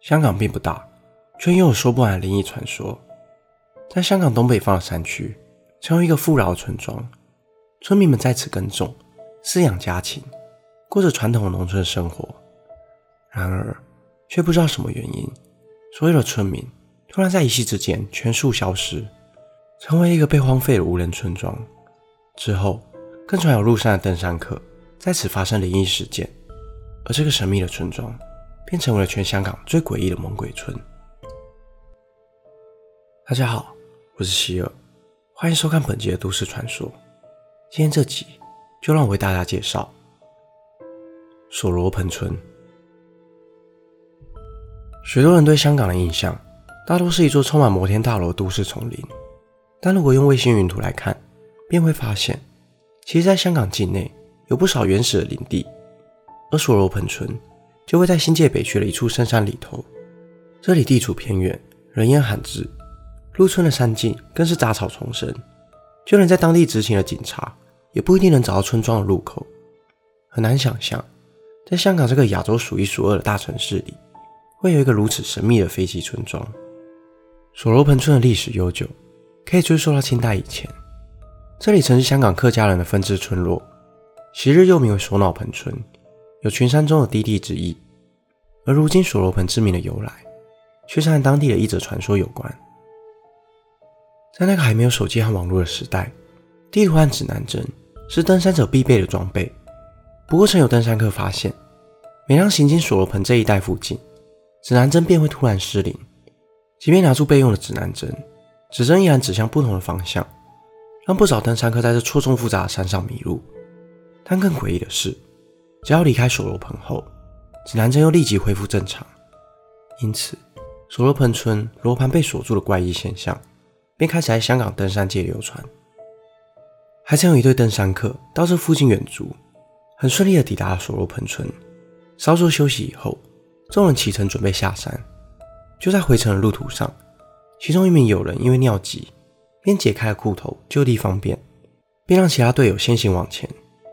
香港并不大，却拥有说不完的灵异传说。在香港东北方的山区，曾有一个富饶的村庄，村民们在此耕种、饲养家禽，过着传统的农村生活。然而，却不知道什么原因，所有的村民突然在一夕之间全数消失，成为一个被荒废的无人村庄。之后，更传有路上的登山客在此发生灵异事件，而这个神秘的村庄。便成为了全香港最诡异的猛鬼村。大家好，我是希尔，欢迎收看本集的都市传说。今天这集就让我为大家介绍索罗盆村。许多人对香港的印象，大多是一座充满摩天大楼的都市丛林。但如果用卫星云图来看，便会发现，其实在香港境内有不少原始的林地，而索罗盆村。就会在新界北区的一处深山里头，这里地处偏远，人烟罕至，入村的山径更是杂草丛生，就连在当地执勤的警察也不一定能找到村庄的入口。很难想象，在香港这个亚洲数一数二的大城市里，会有一个如此神秘的废弃村庄。索罗盆村的历史悠久，可以追溯到清代以前，这里曾是香港客家人的分支村落，昔日又名为索脑盆村。有群山中的低地之意，而如今索罗盆之名的由来，却是和当地的一则传说有关。在那个还没有手机和网络的时代，地图和指南针是登山者必备的装备。不过，曾有登山客发现，每当行经索罗盆这一带附近，指南针便会突然失灵。即便拿出备用的指南针，指针依然指向不同的方向，让不少登山客在这错综复杂的山上迷路。但更诡异的是，只要离开索罗盆后，指南针又立即恢复正常。因此，索罗盆村罗盘被锁住的怪异现象，便开始在香港登山界流传。还曾有一对登山客到这附近远足，很顺利地抵达了索罗盆村。稍作休息以后，众人启程准备下山。就在回程的路途上，其中一名友人因为尿急，便解开了裤头，就地方便，便让其他队友先行往前，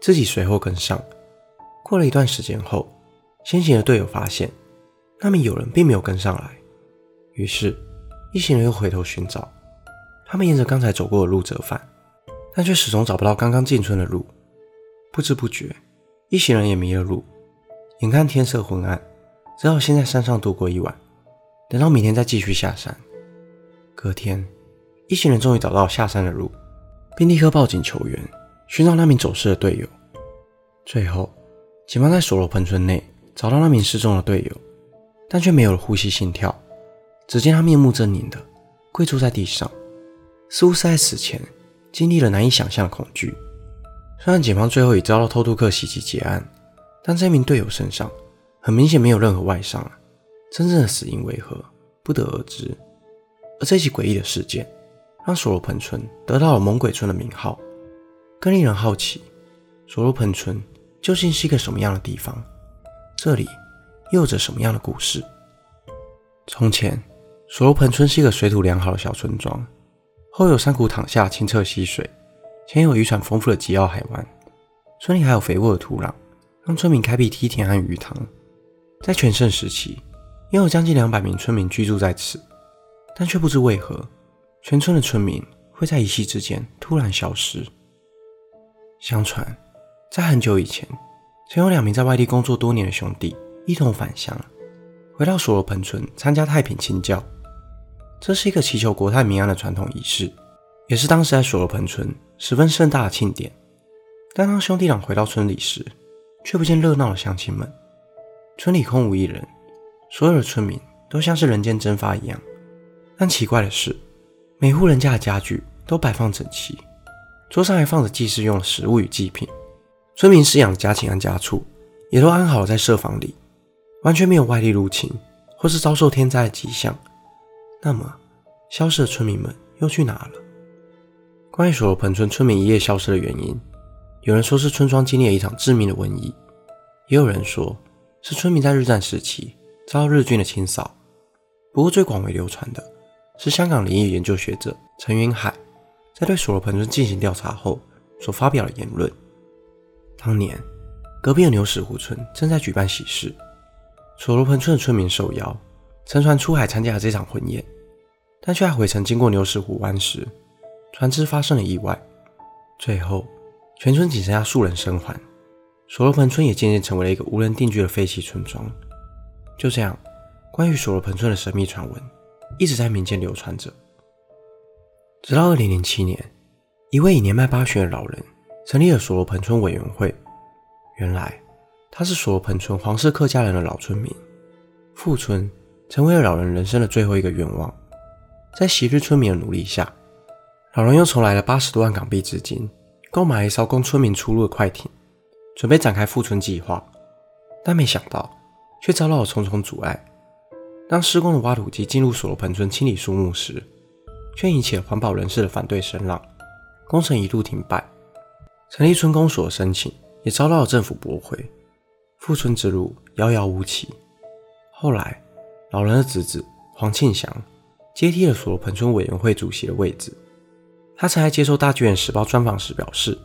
自己随后跟上。过了一段时间后，先行的队友发现那名友人并没有跟上来，于是一行人又回头寻找。他们沿着刚才走过的路折返，但却始终找不到刚刚进村的路。不知不觉，一行人也迷了路。眼看天色昏暗，只好先在山上度过一晚，等到明天再继续下山。隔天，一行人终于找到下山的路，并立刻报警求援，寻找那名走失的队友。最后。警方在索罗盆村内找到那名失踪的队友，但却没有了呼吸、心跳。只见他面目狰狞的跪坐在地上，似乎是在死前经历了难以想象的恐惧。虽然警方最后已遭到偷渡客袭击结案，但这名队友身上很明显没有任何外伤，真正的死因为何不得而知。而这起诡异的事件让索罗盆村得到了“猛鬼村”的名号。更令人好奇，索罗盆村。究竟是一个什么样的地方？这里又有着什么样的故事？从前，索罗盆村是一个水土良好的小村庄，后有山谷淌下清澈溪水，前有渔船丰富的吉澳海湾，村里还有肥沃的土壤，让村民开辟梯田和鱼塘。在全盛时期，拥有将近两百名村民居住在此，但却不知为何，全村的村民会在一夕之间突然消失。相传。在很久以前，曾有两名在外地工作多年的兄弟一同返乡，回到索罗盆村参加太平清教。这是一个祈求国泰民安的传统仪式，也是当时在索罗盆村十分盛大的庆典。但当兄弟俩回到村里时，却不见热闹的乡亲们，村里空无一人，所有的村民都像是人间蒸发一样。但奇怪的是，每户人家的家具都摆放整齐，桌上还放着祭祀用的食物与祭品。村民饲养家禽和家畜也都安好在舍房里，完全没有外力入侵或是遭受天灾的迹象。那么，消失的村民们又去哪了？关于索罗盆村村民一夜消失的原因，有人说是村庄经历了一场致命的瘟疫，也有人说是村民在日战时期遭到日军的清扫。不过，最广为流传的是香港灵异研究学者陈云海在对索罗盆村进行调查后所发表的言论。当年，隔壁的牛屎湖村正在举办喜事，所罗盆村的村民受邀乘船出海参加了这场婚宴，但却在回程经过牛屎湖湾时，船只发生了意外，最后全村仅剩下数人生还，所罗盆村也渐渐成为了一个无人定居的废弃村庄。就这样，关于所罗盆村的神秘传闻一直在民间流传着。直到二零零七年，一位已年迈八旬的老人成立了所罗盆村委员会。原来，他是所罗盆村黄氏客家人的老村民，富村成为了老人人生的最后一个愿望。在昔日村民的努力下，老人又筹来了八十多万港币资金，购买了一艘供村民出入的快艇，准备展开富村计划。但没想到，却遭到了重重阻碍。当施工的挖土机进入所罗盆村清理树木时，却引起了环保人士的反对声浪，工程一度停摆。成立村公所的申请也遭到了政府驳回，复村之路遥遥无期。后来，老人的侄子黄庆祥接替了所罗盆村委员会主席的位置。他曾在接受《大剧院时报》专访时表示，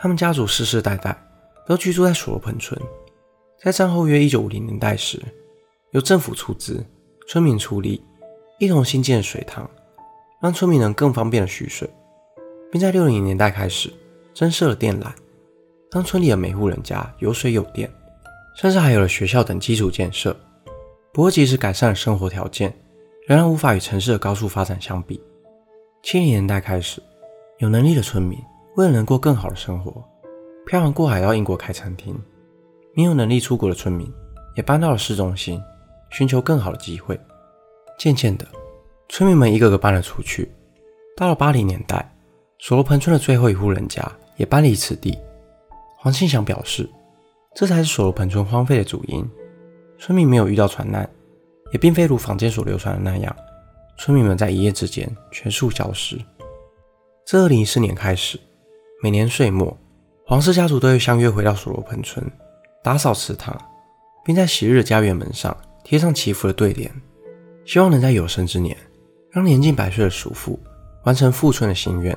他们家族世世代代都居住在所罗盆村。在战后约1950年代时，由政府出资，村民出力，一同新建水塘。让村民能更方便的蓄水，并在六零年代开始增设了电缆，让村里的每户人家有水有电，甚至还有了学校等基础建设。不过，即使改善了生活条件，仍然无法与城市的高速发展相比。七零年代开始，有能力的村民为了能过更好的生活，漂洋过海到英国开餐厅；没有能力出国的村民也搬到了市中心，寻求更好的机会。渐渐的。村民们一个个搬了出去。到了八零年代，所罗盆村的最后一户人家也搬离此地。黄庆祥表示，这才是所罗盆村荒废的主因。村民没有遇到船难，也并非如坊间所流传的那样，村民们在一夜之间全数消失。自二零一四年开始，每年岁末，黄氏家族都会相约回到所罗盆村，打扫祠堂，并在昔日的家园门上贴上祈福的对联，希望能在有生之年。让年近百岁的叔父完成富村的心愿。